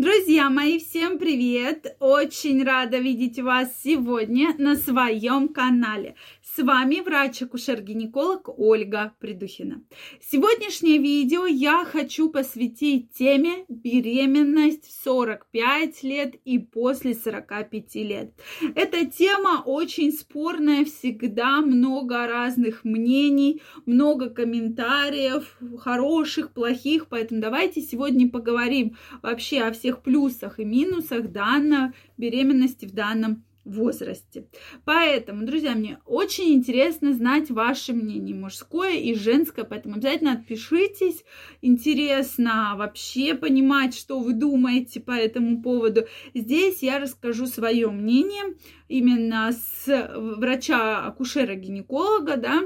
Друзья мои, всем привет! Очень рада видеть вас сегодня на своем канале. С вами врач-акушер-гинеколог Ольга Придухина. Сегодняшнее видео я хочу посвятить теме беременность в 45 лет и после 45 лет. Эта тема очень спорная, всегда много разных мнений, много комментариев, хороших, плохих, поэтому давайте сегодня поговорим вообще о всех всех плюсах и минусах данной беременности в данном возрасте. Поэтому, друзья, мне очень интересно знать ваше мнение, мужское и женское, поэтому обязательно отпишитесь. Интересно вообще понимать, что вы думаете по этому поводу. Здесь я расскажу свое мнение именно с врача-акушера-гинеколога, да,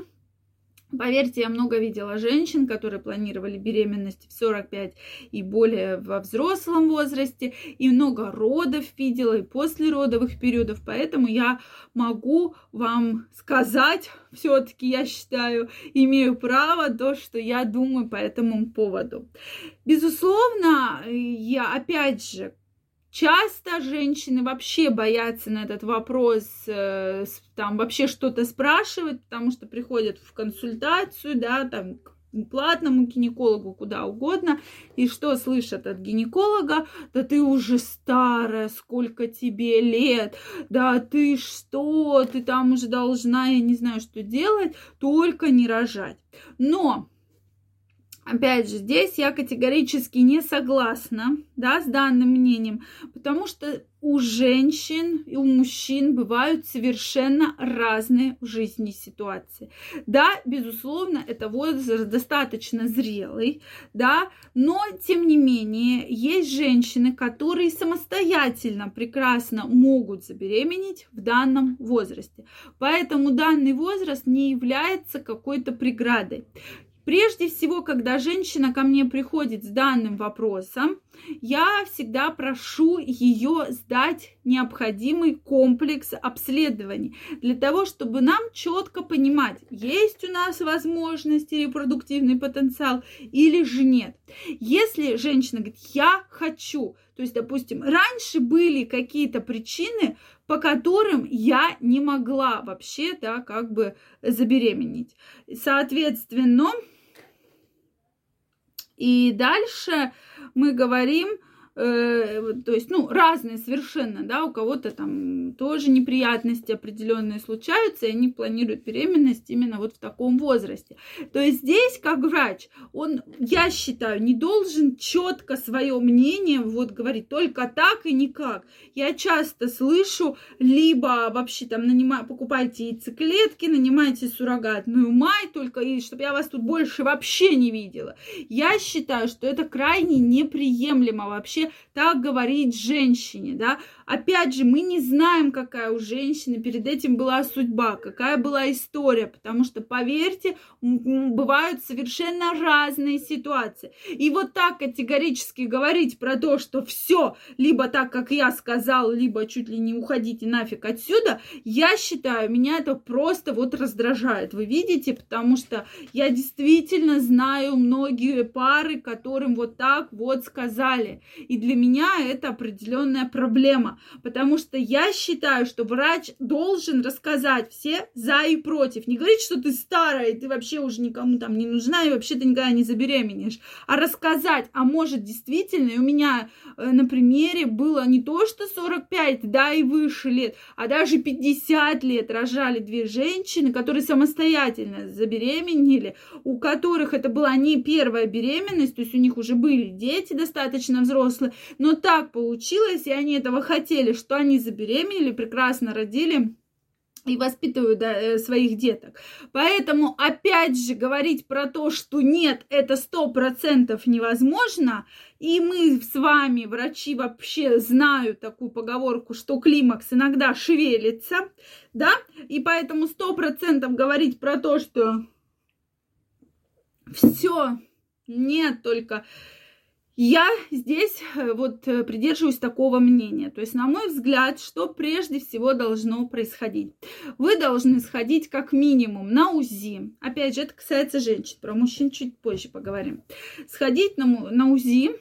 Поверьте, я много видела женщин, которые планировали беременность в 45 и более во взрослом возрасте, и много родов видела, и послеродовых периодов, поэтому я могу вам сказать, все-таки я считаю, имею право то, что я думаю по этому поводу. Безусловно, я опять же, Часто женщины вообще боятся на этот вопрос, э, там вообще что-то спрашивать, потому что приходят в консультацию, да, там к платному гинекологу, куда угодно, и что слышат от гинеколога, да ты уже старая, сколько тебе лет, да ты что, ты там уже должна, я не знаю, что делать, только не рожать. Но Опять же, здесь я категорически не согласна да, с данным мнением, потому что у женщин и у мужчин бывают совершенно разные в жизни ситуации. Да, безусловно, это возраст достаточно зрелый, да, но тем не менее есть женщины, которые самостоятельно прекрасно могут забеременеть в данном возрасте. Поэтому данный возраст не является какой-то преградой. Прежде всего, когда женщина ко мне приходит с данным вопросом, я всегда прошу ее сдать необходимый комплекс обследований для того, чтобы нам четко понимать, есть у нас возможности, репродуктивный потенциал или же нет. Если женщина говорит, я хочу, то есть, допустим, раньше были какие-то причины, по которым я не могла вообще, да, как бы забеременеть. Соответственно, и дальше мы говорим Э, то есть, ну, разные совершенно, да, у кого-то там тоже неприятности определенные случаются, и они планируют беременность именно вот в таком возрасте. То есть здесь, как врач, он, я считаю, не должен четко свое мнение вот говорить только так и никак. Я часто слышу, либо вообще там нанимаю, покупайте яйцеклетки, нанимайте суррогатную мать, только и чтобы я вас тут больше вообще не видела. Я считаю, что это крайне неприемлемо вообще так говорить женщине, да. Опять же, мы не знаем, какая у женщины перед этим была судьба, какая была история, потому что, поверьте, бывают совершенно разные ситуации. И вот так категорически говорить про то, что все, либо так, как я сказал, либо чуть ли не уходите нафиг отсюда, я считаю, меня это просто вот раздражает. Вы видите, потому что я действительно знаю многие пары, которым вот так вот сказали. И для меня это определенная проблема потому что я считаю, что врач должен рассказать все за и против. Не говорить, что ты старая, и ты вообще уже никому там не нужна, и вообще ты никогда не забеременеешь, а рассказать, а может действительно, и у меня э, на примере было не то, что 45, да, и выше лет, а даже 50 лет рожали две женщины, которые самостоятельно забеременели, у которых это была не первая беременность, то есть у них уже были дети достаточно взрослые, но так получилось, и они этого хотели хотели, что они забеременели, прекрасно родили и воспитывают да, э, своих деток. Поэтому, опять же, говорить про то, что нет, это сто процентов невозможно, и мы с вами, врачи, вообще знают такую поговорку, что климакс иногда шевелится, да, и поэтому сто процентов говорить про то, что все, нет, только я здесь э, вот э, придерживаюсь такого мнения. То есть, на мой взгляд, что прежде всего должно происходить? Вы должны сходить как минимум на УЗИ. Опять же, это касается женщин. Про мужчин чуть позже поговорим. Сходить на, на УЗИ,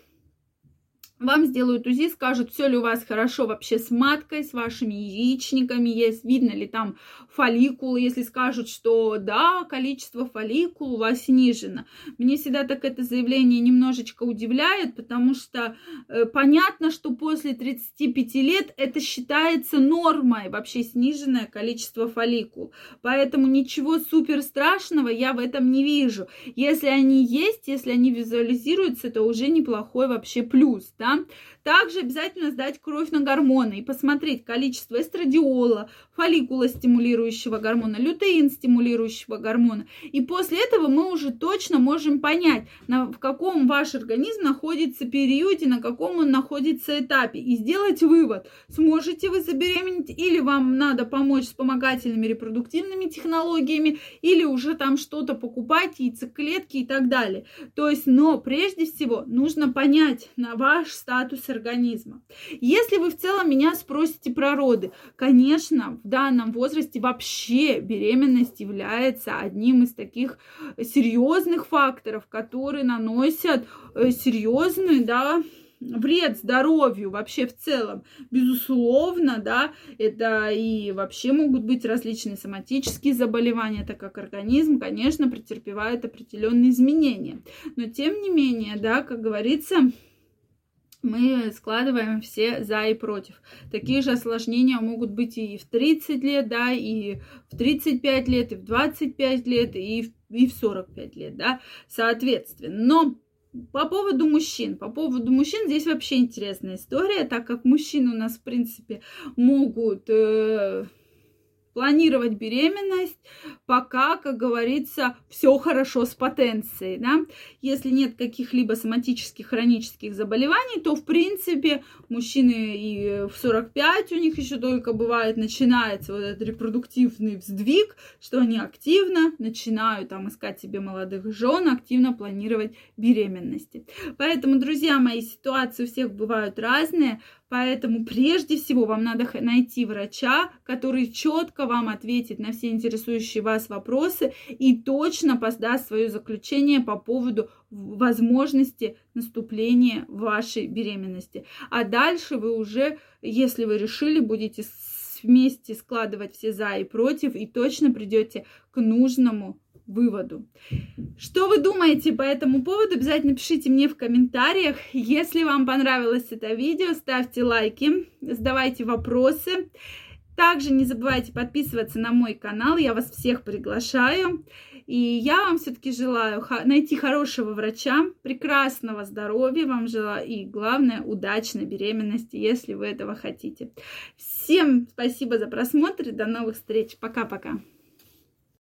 вам сделают УЗИ, скажут, все ли у вас хорошо вообще с маткой, с вашими яичниками, есть, видно ли там фолликулы, если скажут, что да, количество фолликул у вас снижено. Мне всегда так это заявление немножечко удивляет, потому что э, понятно, что после 35 лет это считается нормой, вообще сниженное количество фолликул. Поэтому ничего супер страшного я в этом не вижу. Если они есть, если они визуализируются, это уже неплохой вообще плюс, да. Также обязательно сдать кровь на гормоны и посмотреть количество эстрадиола, фолликула стимулирующего гормона, лютеин стимулирующего гормона. И после этого мы уже точно можем понять, на, в каком ваш организм находится периоде, на каком он находится этапе. И сделать вывод, сможете вы забеременеть или вам надо помочь вспомогательными репродуктивными технологиями, или уже там что-то покупать, яйцеклетки и так далее. То есть, но прежде всего нужно понять на ваш статус организма. Если вы в целом меня спросите про роды, конечно, в данном возрасте вообще беременность является одним из таких серьезных факторов, которые наносят э, серьезный, да, вред здоровью вообще в целом. Безусловно, да, это и вообще могут быть различные соматические заболевания, так как организм, конечно, претерпевает определенные изменения. Но тем не менее, да, как говорится, мы складываем все за и против. Такие же осложнения могут быть и в 30 лет, да, и в 35 лет, и в 25 лет, и в, и в 45 лет, да, соответственно. Но по поводу мужчин. По поводу мужчин здесь вообще интересная история, так как мужчины у нас, в принципе, могут... Э, планировать беременность, пока, как говорится, все хорошо с потенцией, да. Если нет каких-либо соматических хронических заболеваний, то, в принципе, мужчины и в 45 у них еще только бывает начинается вот этот репродуктивный вздвиг, что они активно начинают там искать себе молодых жен, активно планировать беременности. Поэтому, друзья мои, ситуации у всех бывают разные, Поэтому прежде всего вам надо найти врача, который четко вам ответит на все интересующие вас вопросы и точно поздаст свое заключение по поводу возможности наступления вашей беременности. А дальше вы уже, если вы решили, будете вместе складывать все за и против и точно придете к нужному выводу. Что вы думаете по этому поводу? Обязательно пишите мне в комментариях. Если вам понравилось это видео, ставьте лайки, задавайте вопросы. Также не забывайте подписываться на мой канал, я вас всех приглашаю. И я вам все-таки желаю найти хорошего врача, прекрасного здоровья вам желаю и, главное, удачной беременности, если вы этого хотите. Всем спасибо за просмотр и до новых встреч. Пока-пока.